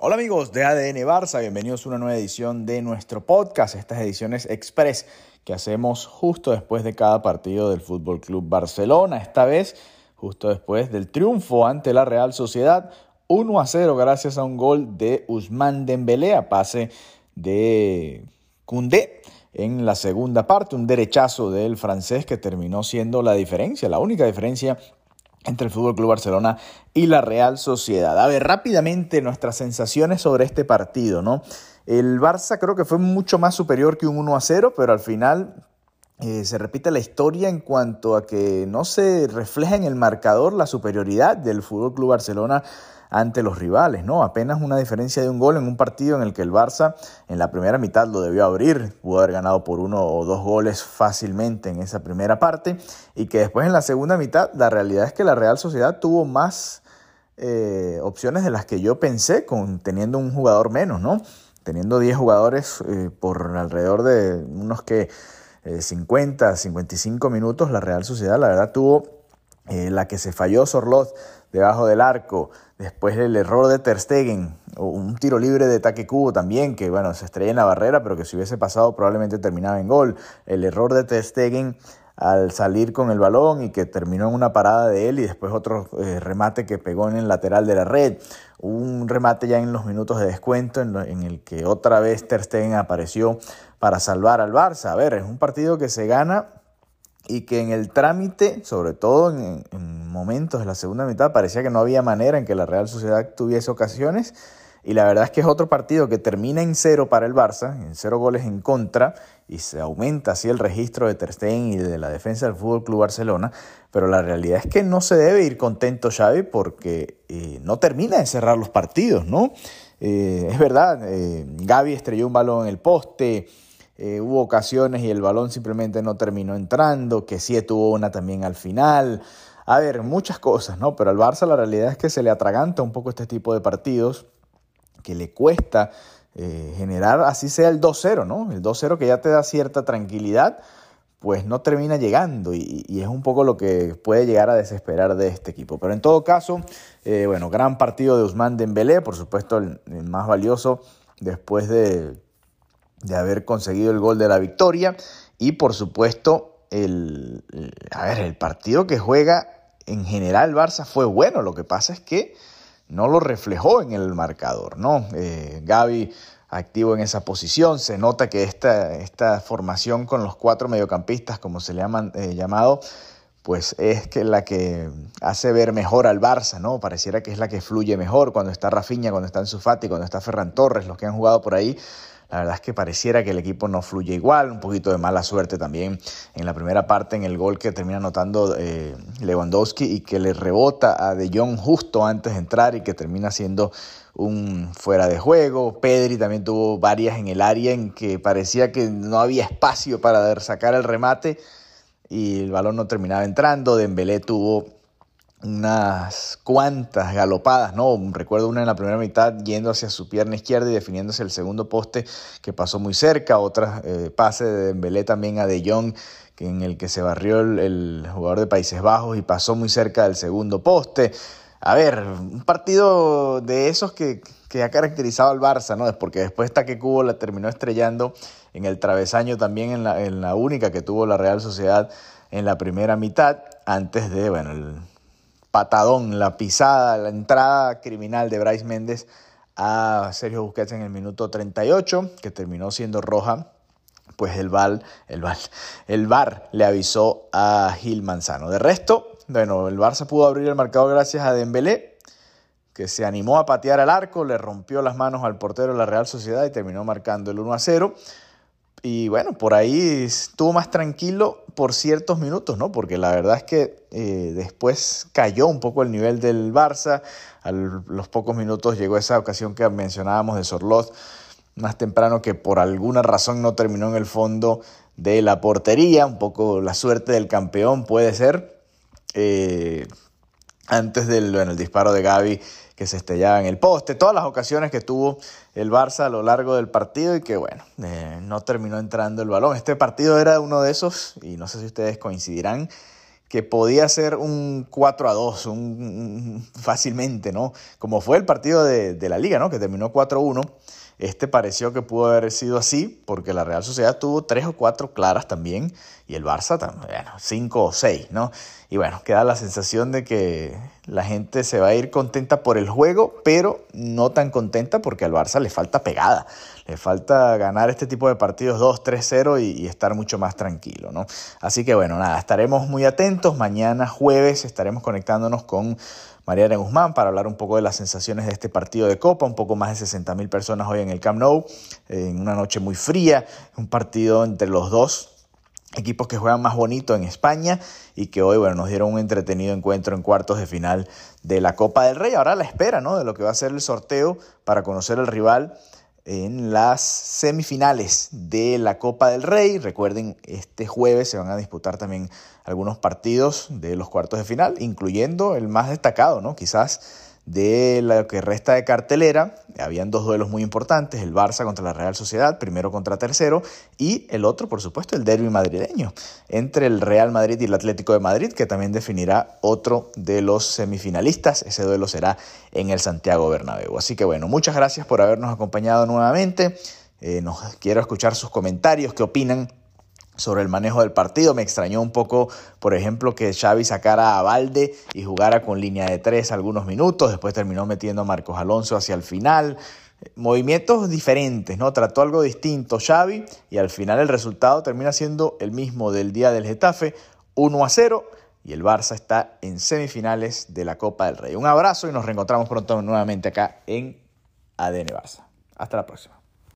Hola amigos de ADN Barça, bienvenidos a una nueva edición de nuestro podcast, estas ediciones express que hacemos justo después de cada partido del Fútbol Club Barcelona, esta vez justo después del triunfo ante la Real Sociedad 1 a 0 gracias a un gol de Usman Dembélé a pase de Koundé en la segunda parte, un derechazo del francés que terminó siendo la diferencia, la única diferencia entre el Fútbol Club Barcelona y la Real Sociedad. A ver, rápidamente nuestras sensaciones sobre este partido, ¿no? El Barça creo que fue mucho más superior que un 1 a 0, pero al final eh, se repite la historia en cuanto a que no se refleja en el marcador la superioridad del Fútbol Club Barcelona ante los rivales, ¿no? Apenas una diferencia de un gol en un partido en el que el Barça en la primera mitad lo debió abrir, pudo haber ganado por uno o dos goles fácilmente en esa primera parte y que después en la segunda mitad la realidad es que la Real Sociedad tuvo más eh, opciones de las que yo pensé con teniendo un jugador menos, ¿no? Teniendo 10 jugadores eh, por alrededor de unos que 50, 55 minutos, la Real Sociedad la verdad tuvo eh, la que se falló Sorlot debajo del arco, después el error de Ter Stegen, un tiro libre de Taque Cubo también, que bueno, se estrella en la barrera, pero que si hubiese pasado probablemente terminaba en gol. El error de Ter Stegen al salir con el balón y que terminó en una parada de él y después otro eh, remate que pegó en el lateral de la red. Un remate ya en los minutos de descuento en, en, el que otra vez Ter Stegen apareció para salvar al Barça. A ver, es un partido que se gana y que en el trámite, sobre todo en, momentos de la segunda mitad, parecía que no había manera en que la Real Sociedad tuviese ocasiones. Y la verdad es que es otro partido que termina en cero para el Barça, en cero goles en contra, y se aumenta así el registro de Ter Stegen y de la defensa del Fútbol Club Barcelona. Pero la realidad es que no se debe ir contento Xavi porque eh, no termina de cerrar los partidos, ¿no? Eh, es verdad, eh, Gaby estrelló un balón en el poste, eh, hubo ocasiones y el balón simplemente no terminó entrando, que sí tuvo una también al final. A ver, muchas cosas, ¿no? Pero al Barça la realidad es que se le atraganta un poco este tipo de partidos, que le cuesta eh, generar, así sea el 2-0, ¿no? El 2-0 que ya te da cierta tranquilidad, pues no termina llegando y, es un poco lo que puede llegar a desesperar de este equipo. Pero en todo caso, eh, bueno, gran partido de Usman Dembélé, por supuesto el más valioso después de de haber conseguido el gol de la victoria y por supuesto el, a ver, el partido que juega en general Barça fue bueno, lo que pasa es que no lo reflejó en el marcador, ¿no? Eh, Gaby activo en esa posición, se nota que esta, esta formación con los cuatro mediocampistas, como se le ha eh, llamado, pues es que la que hace ver mejor al Barça, ¿no? Pareciera que es la que fluye mejor cuando está Rafinha, cuando está Fati, cuando está Ferran Torres, los que han jugado por ahí, la verdad es que pareciera que el equipo no fluye igual, un poquito de mala suerte también en la primera parte en el gol que termina anotando eh, Lewandowski y que le rebota a De Jong justo antes de entrar y que termina siendo un fuera de juego. Pedri también tuvo varias en el área en que parecía que no había espacio para sacar el remate y el balón no terminaba entrando. Dembélé tuvo unas cuantas galopadas, ¿no? Recuerdo una en la primera mitad yendo hacia su pierna izquierda y definiéndose el segundo poste que pasó muy cerca, otra eh, pase de Dembélé también a De Jong en el que se barrió el, jugador de Países Bajos y pasó muy cerca del segundo poste. A ver, un partido de esos que, que ha caracterizado al Barça, ¿no? Es porque después que Cubo la terminó estrellando en el travesaño también en la, en la única que tuvo la Real Sociedad en la primera mitad, antes de, bueno, el, patadón, la pisada, la entrada criminal de Bryce Méndez a Sergio Busquets en el minuto 38, que terminó siendo roja, pues el VAR, el VAR, el VAR le avisó a Gil Manzano. De resto, bueno, el Barça pudo abrir el marcador gracias a Dembélé, que se animó a patear al arco, le rompió las manos al portero de la Real Sociedad y terminó marcando el 1 a 0. Y bueno, por ahí estuvo más tranquilo por ciertos minutos, ¿no? Porque la verdad es que eh, después cayó un poco el nivel del Barça. A los pocos minutos llegó esa ocasión que mencionábamos de Sorloz más temprano que por alguna razón no terminó en el fondo de la portería. Un poco la suerte del campeón puede ser. Eh, antes del el disparo de Gaby que se estrellaba en el poste, todas las ocasiones que tuvo el Barça a lo largo del partido y que bueno, eh, no terminó entrando el balón. Este partido era uno de esos, y no sé si ustedes coincidirán, que podía ser un 4 a 2, un, fácilmente, ¿no? Como fue el partido de, de la liga, ¿no? Que terminó 4 a 1. Este pareció que pudo haber sido así porque la Real Sociedad tuvo tres o cuatro claras también y el Barça bueno, cinco o seis, ¿no? Y bueno, queda la sensación de que la gente se va a ir contenta por el juego, pero no tan contenta porque al Barça le falta pegada, le falta ganar este tipo de partidos 2-3-0 y, y, estar mucho más tranquilo, ¿no? Así que bueno, nada, estaremos muy atentos, mañana jueves estaremos conectándonos con Mariana Guzmán para hablar un poco de las sensaciones de este partido de Copa, un poco más de 60 mil personas hoy en el Camp Nou, en una noche muy fría, un partido entre los dos equipos que juegan más bonito en España y que hoy bueno, nos dieron un entretenido encuentro en cuartos de final de la Copa del Rey. Ahora la espera ¿no? de lo que va a ser el sorteo para conocer el rival en las semifinales de la Copa del Rey. Recuerden, este jueves se van a disputar también algunos partidos de los cuartos de final, incluyendo el más destacado, ¿no? Quizás de lo que resta de cartelera, habían dos duelos muy importantes, el Barça contra la Real Sociedad, primero contra tercero, y el otro, por supuesto, el derby madrileño, entre el Real Madrid y el Atlético de Madrid, que también definirá otro de los semifinalistas. Ese duelo será en el Santiago Bernabéu. Así que bueno, muchas gracias por habernos acompañado nuevamente. Eh, nos quiero escuchar sus comentarios, qué opinan sobre el manejo del partido. Me extrañó un poco, por ejemplo, que Xavi sacara a Valde y jugara con línea de tres algunos minutos. Después terminó metiendo a Marcos Alonso hacia el final. Movimientos diferentes, ¿no? Trató algo distinto Xavi y al final el resultado termina siendo el mismo del día del Getafe, 1 a 0 y el Barça está en semifinales de la Copa del Rey. Un abrazo y nos reencontramos pronto nuevamente acá en ADN Barça. Hasta la próxima.